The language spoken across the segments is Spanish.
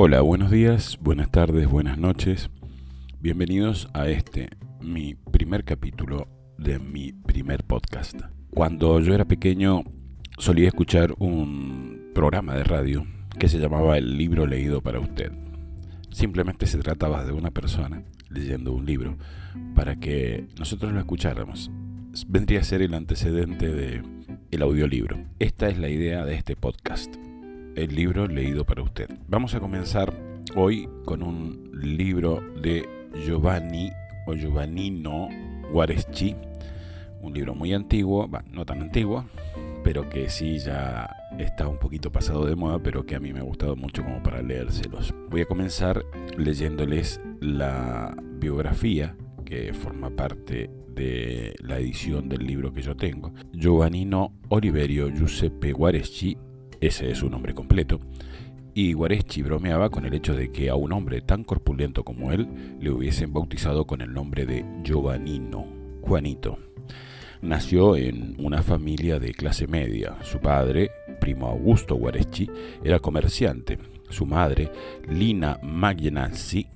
Hola, buenos días, buenas tardes, buenas noches. Bienvenidos a este, mi primer capítulo de mi primer podcast. Cuando yo era pequeño solía escuchar un programa de radio que se llamaba El libro leído para usted. Simplemente se trataba de una persona leyendo un libro para que nosotros lo escucháramos. Vendría a ser el antecedente de el audiolibro. Esta es la idea de este podcast el libro leído para usted. Vamos a comenzar hoy con un libro de Giovanni o Giovannino Guareschi, un libro muy antiguo, no tan antiguo, pero que sí ya está un poquito pasado de moda, pero que a mí me ha gustado mucho como para leérselos. Voy a comenzar leyéndoles la biografía que forma parte de la edición del libro que yo tengo. Giovannino Oliverio Giuseppe Guareschi ese es su nombre completo, y Guareschi bromeaba con el hecho de que a un hombre tan corpulento como él le hubiesen bautizado con el nombre de Giovannino, Juanito. Nació en una familia de clase media. Su padre, primo Augusto Guareschi, era comerciante. Su madre, Lina Magnanzi,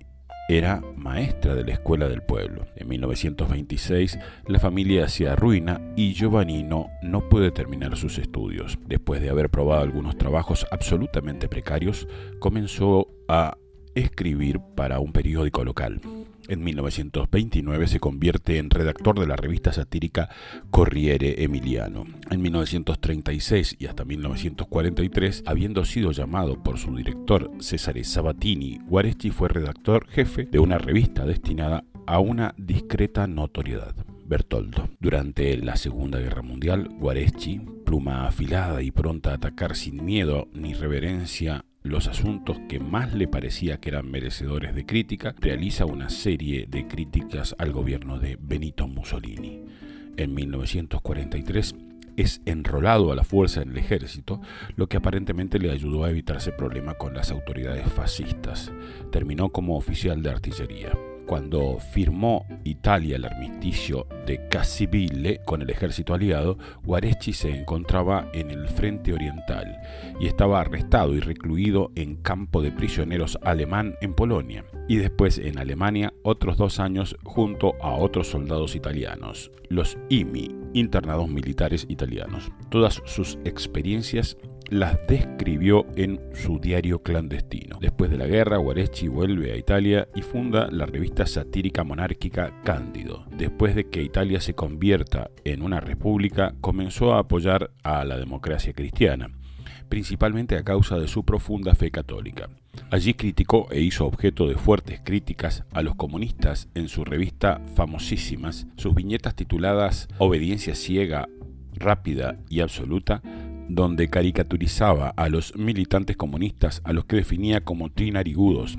era maestra de la escuela del pueblo. En 1926 la familia se arruina y Giovannino no puede terminar sus estudios. Después de haber probado algunos trabajos absolutamente precarios, comenzó a escribir para un periódico local. En 1929 se convierte en redactor de la revista satírica Corriere Emiliano. En 1936 y hasta 1943, habiendo sido llamado por su director Cesare Sabatini, Guareschi fue redactor jefe de una revista destinada a una discreta notoriedad. Bertoldo. Durante la Segunda Guerra Mundial, Guareschi, pluma afilada y pronta a atacar sin miedo ni reverencia los asuntos que más le parecía que eran merecedores de crítica, realiza una serie de críticas al gobierno de Benito Mussolini. En 1943 es enrolado a la fuerza en el ejército, lo que aparentemente le ayudó a evitarse problema con las autoridades fascistas. Terminó como oficial de artillería cuando firmó Italia el armisticio de Cassibile con el ejército aliado, Guareschi se encontraba en el frente oriental y estaba arrestado y recluido en campo de prisioneros alemán en Polonia y después en Alemania otros dos años junto a otros soldados italianos, los IMI, internados militares italianos. Todas sus experiencias las describió en su diario clandestino. Después de la guerra, Guareschi vuelve a Italia y funda la revista satírica monárquica Cándido. Después de que Italia se convierta en una república, comenzó a apoyar a la democracia cristiana principalmente a causa de su profunda fe católica. Allí criticó e hizo objeto de fuertes críticas a los comunistas en su revista famosísimas. Sus viñetas tituladas Obediencia ciega, rápida y absoluta donde caricaturizaba a los militantes comunistas a los que definía como trinarigudos.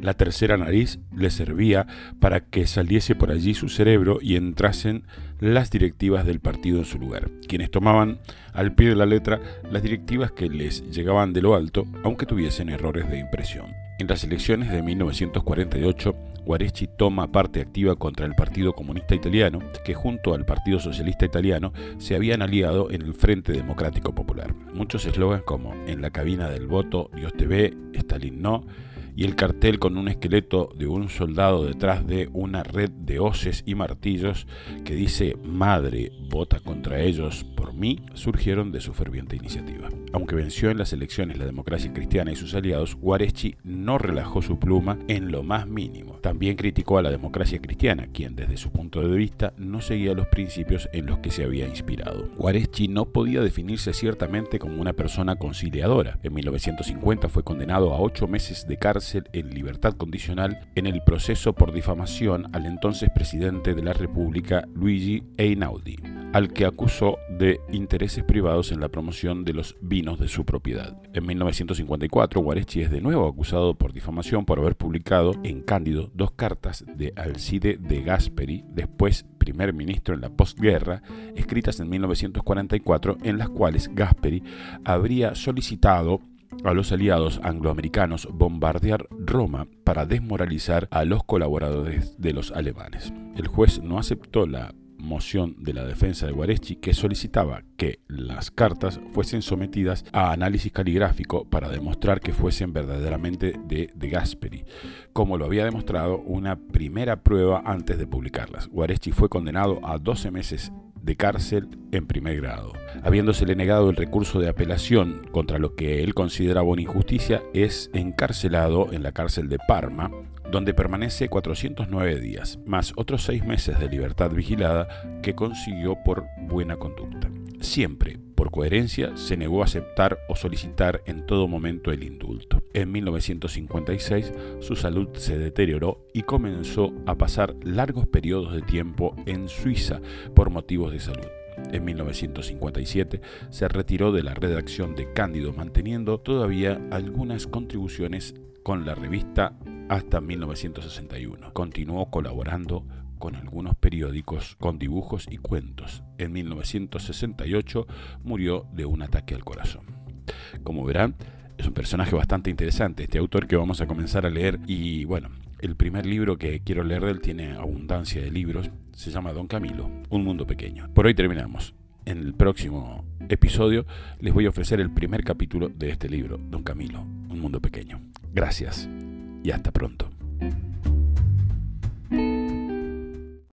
La tercera nariz le servía para que saliese por allí su cerebro y entrasen las directivas del partido en su lugar, quienes tomaban al pie de la letra las directivas que les llegaban de lo alto, aunque tuviesen errores de impresión. En las elecciones de 1948, Guareschi toma parte activa contra el Partido Comunista Italiano, que junto al Partido Socialista Italiano se habían aliado en el Frente Democrático Popular. Muchos eslogans como En la cabina del voto, Dios te ve, Stalin no, y el cartel con un esqueleto de un soldado detrás de una red de hoces y martillos que dice Madre, vota contra ellos por mí, surgieron de su ferviente iniciativa. Aunque venció en las elecciones la democracia cristiana y sus aliados, Guareschi no relajó su pluma en lo más mínimo. También criticó a la democracia cristiana, quien desde su punto de vista no seguía los principios en los que se había inspirado. Guareschi no podía definirse ciertamente como una persona conciliadora. En 1950 fue condenado a ocho meses de cárcel en libertad condicional en el proceso por difamación al entonces presidente de la República, Luigi Einaudi, al que acusó de intereses privados en la promoción de los vinos de su propiedad. En 1954, Guareschi es de nuevo acusado por difamación por haber publicado en Cándido dos cartas de Alcide de Gasperi, después primer ministro en la postguerra, escritas en 1944, en las cuales Gasperi habría solicitado a los aliados angloamericanos bombardear Roma para desmoralizar a los colaboradores de los alemanes. El juez no aceptó la moción de la defensa de Guareschi que solicitaba que las cartas fuesen sometidas a análisis caligráfico para demostrar que fuesen verdaderamente de De Gasperi, como lo había demostrado una primera prueba antes de publicarlas. Guareschi fue condenado a 12 meses de cárcel en primer grado. Habiéndosele negado el recurso de apelación contra lo que él consideraba una injusticia, es encarcelado en la cárcel de Parma, donde permanece 409 días, más otros seis meses de libertad vigilada que consiguió por buena conducta. Siempre, por coherencia, se negó a aceptar o solicitar en todo momento el indulto. En 1956 su salud se deterioró y comenzó a pasar largos periodos de tiempo en Suiza por motivos de salud. En 1957 se retiró de la redacción de Cándido manteniendo todavía algunas contribuciones con la revista hasta 1961. Continuó colaborando con algunos periódicos con dibujos y cuentos. En 1968 murió de un ataque al corazón. Como verán, un personaje bastante interesante este autor que vamos a comenzar a leer y bueno, el primer libro que quiero leer de él tiene abundancia de libros, se llama Don Camilo, Un Mundo Pequeño. Por hoy terminamos. En el próximo episodio les voy a ofrecer el primer capítulo de este libro, Don Camilo, Un Mundo Pequeño. Gracias y hasta pronto.